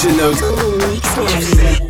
DJ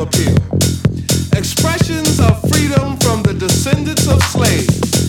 appeal. Expressions of freedom from the descendants of slaves.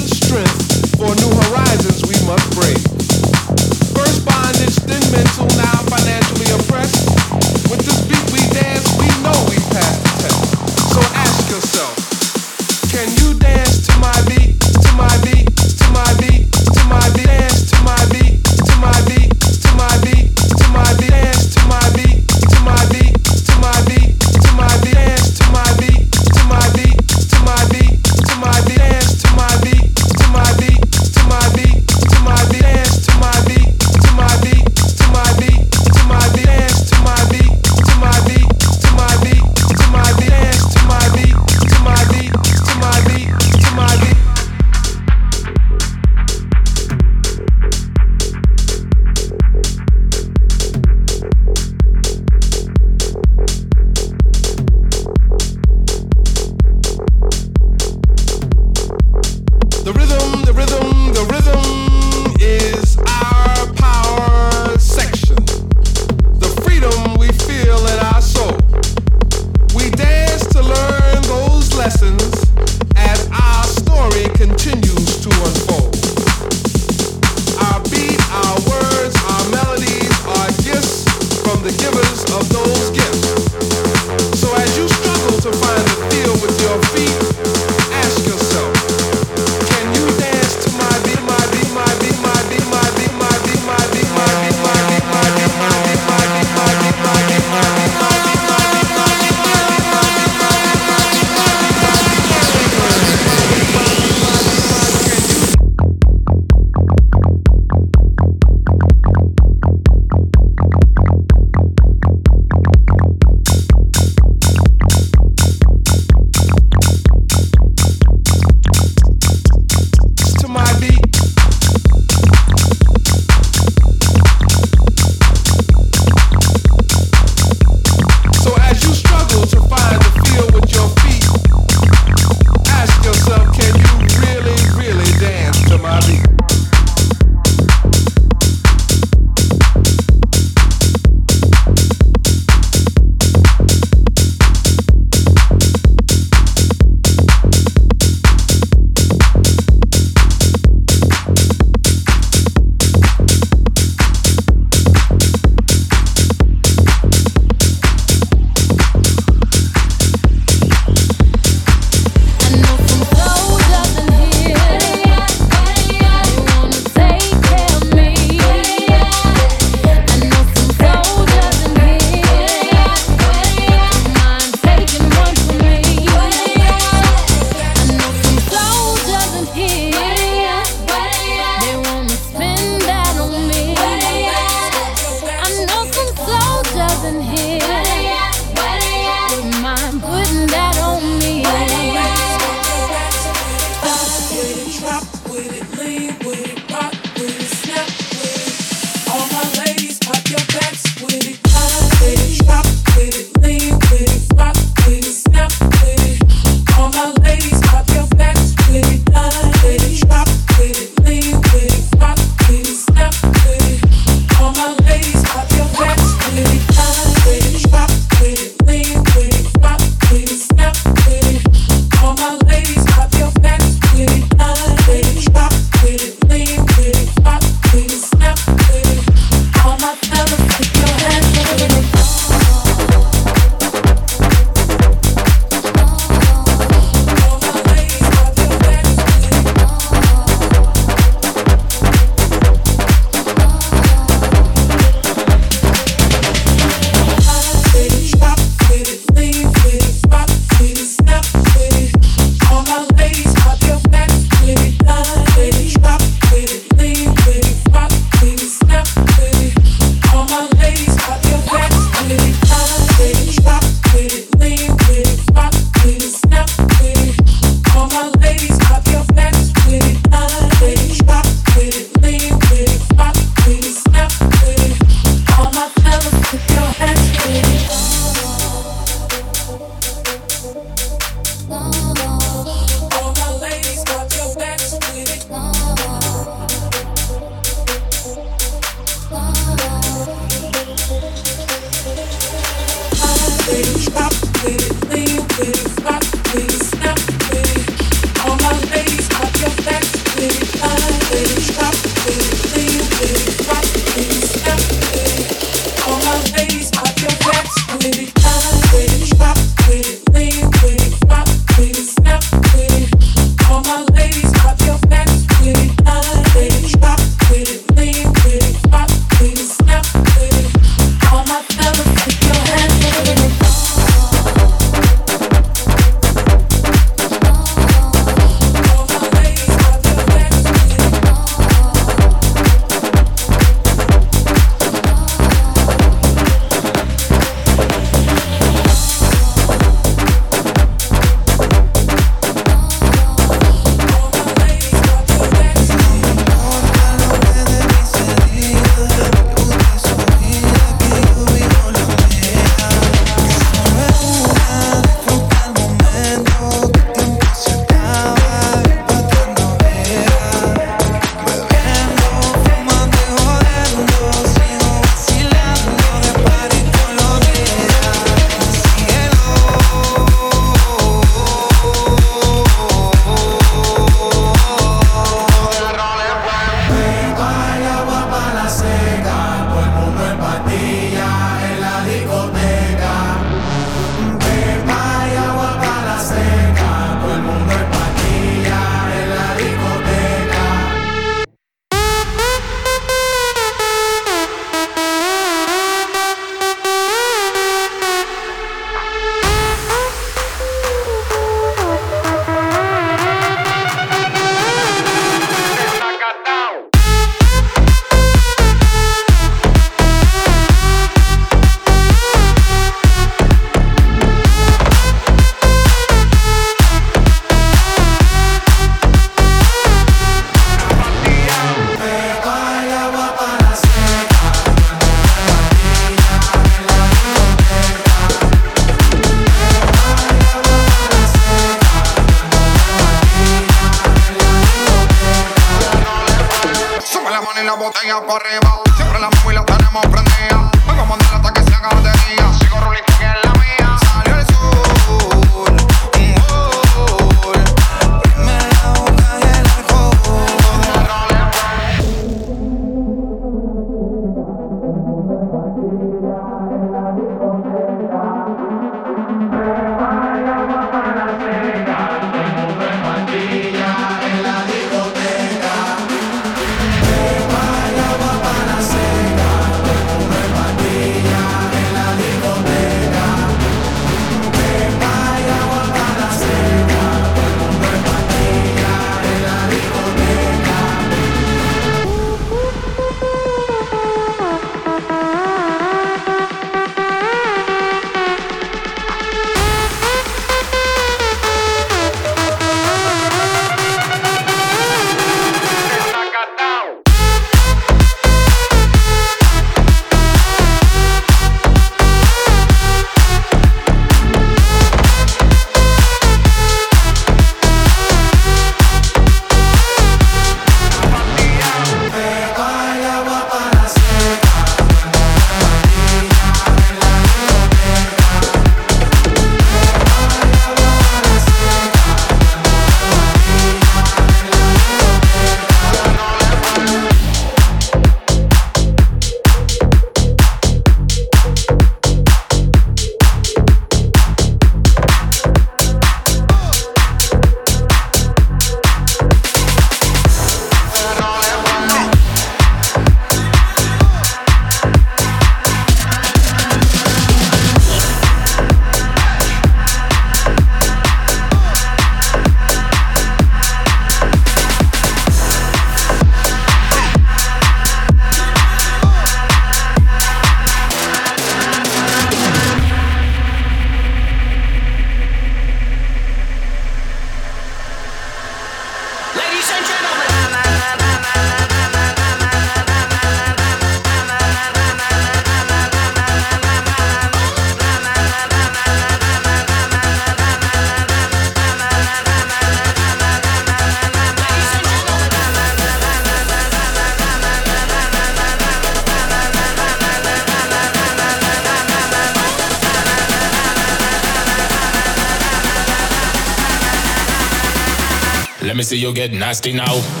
Get nasty now.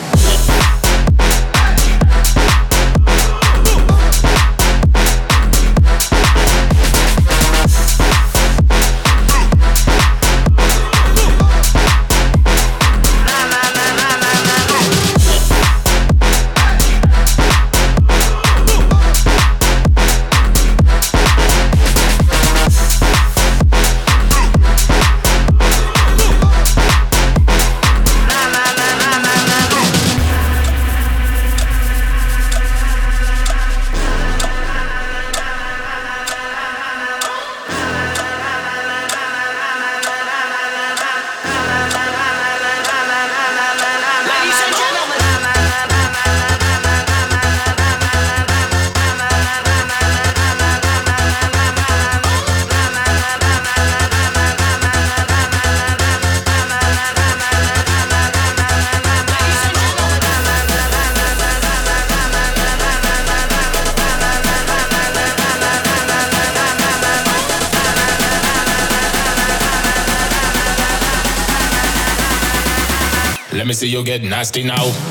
Get nasty now.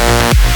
Música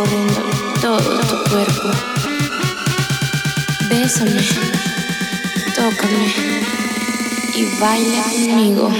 recorriendo todo tu cuerpo. Bésame, tócame y baila conmigo.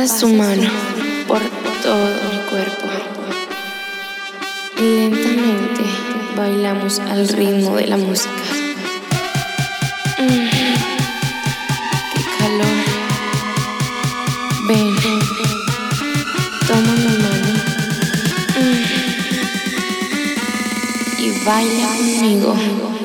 Pasa su mano por todo mi cuerpo. Lentamente bailamos al ritmo de la música. Mm, ¡Qué calor! Ven, toma mi mano. Mm, y baila conmigo.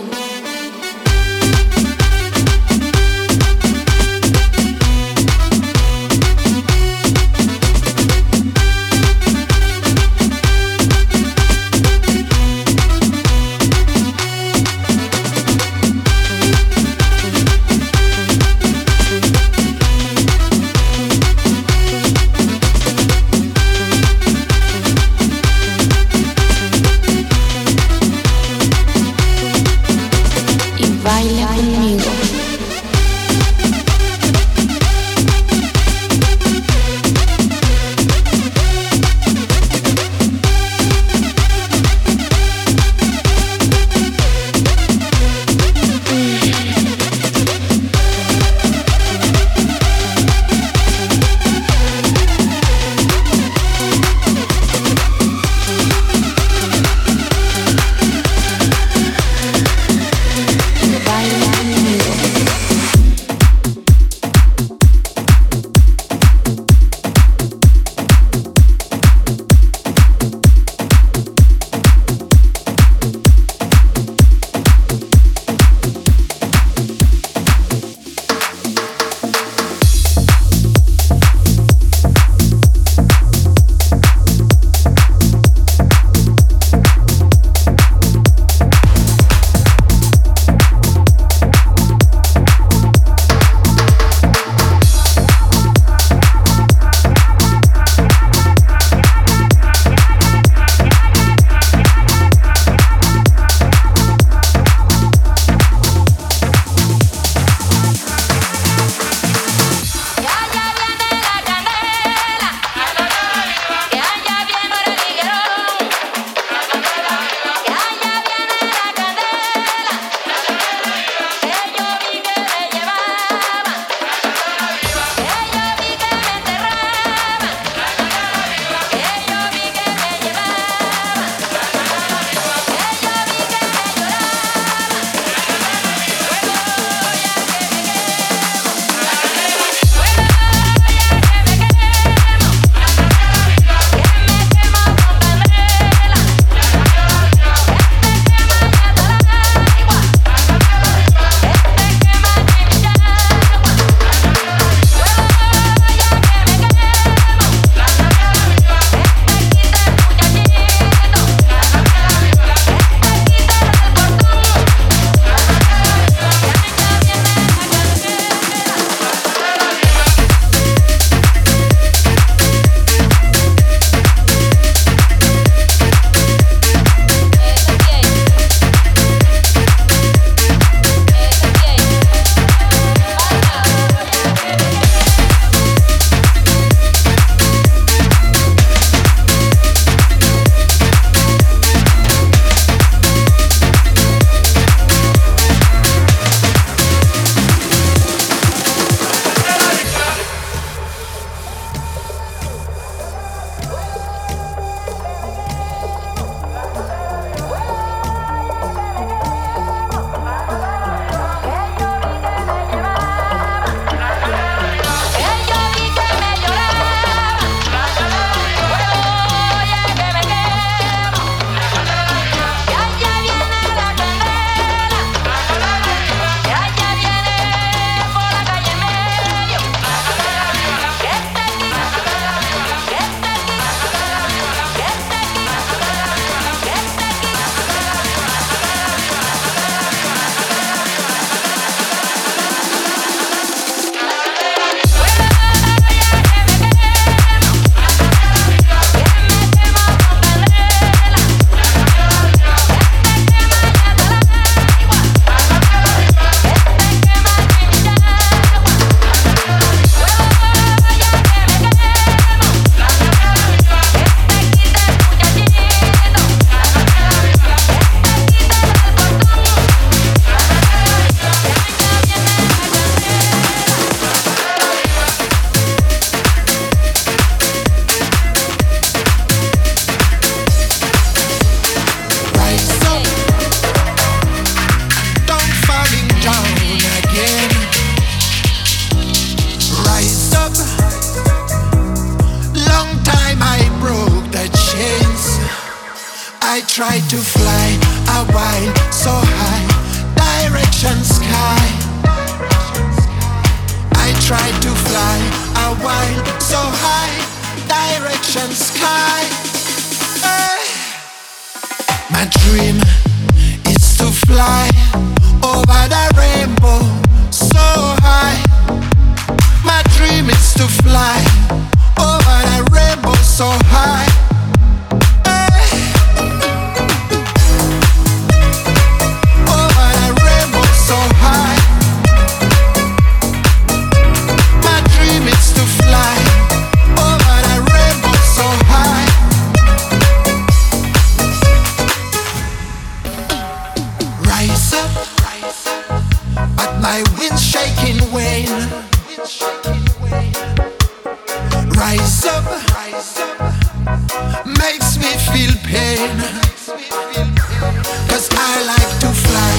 Cause I like to fly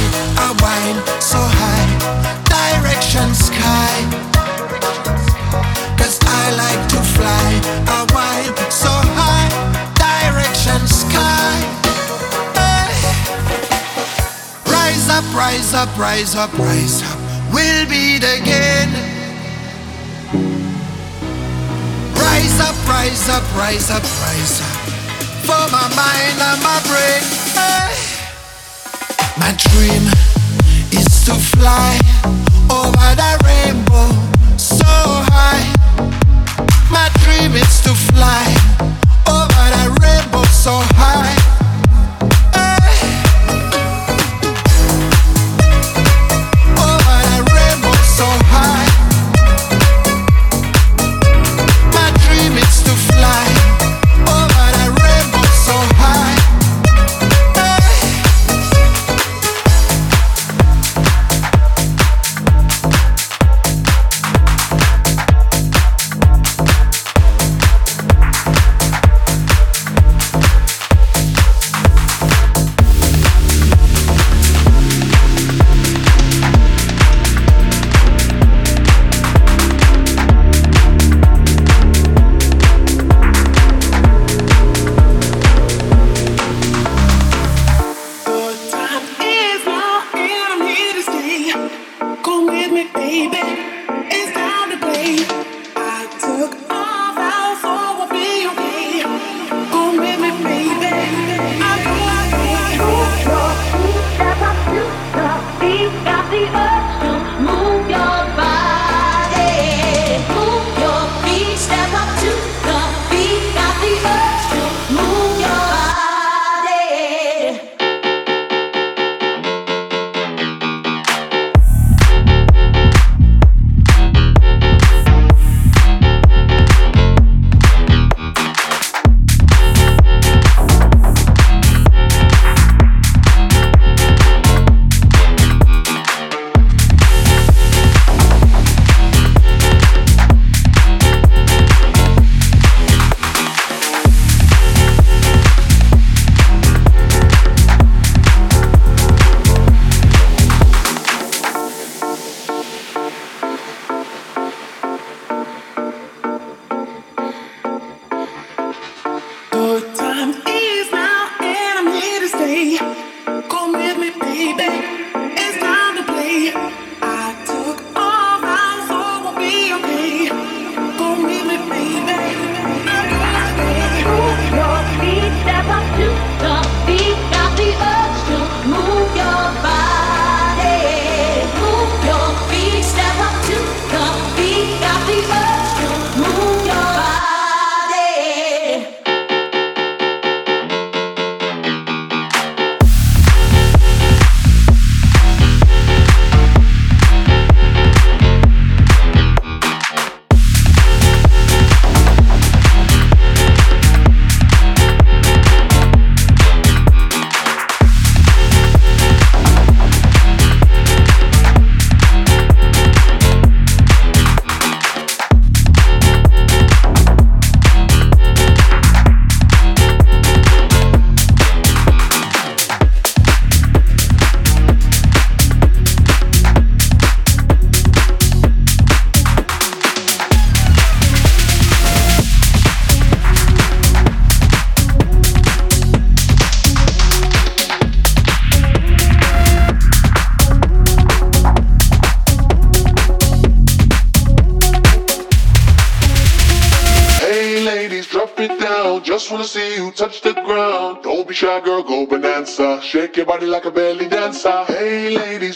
while so high, direction sky. Cause I like to fly while so high, direction sky. Rise up, rise up, rise up, rise up. We'll beat again. Rise up, rise up, rise up, rise up. For my mind and my brain. Hey. My dream is to fly over the rainbow so high. My dream is to fly over rainbow so high. shy girl, go bonanza. Shake your body like a belly dancer. Hey ladies.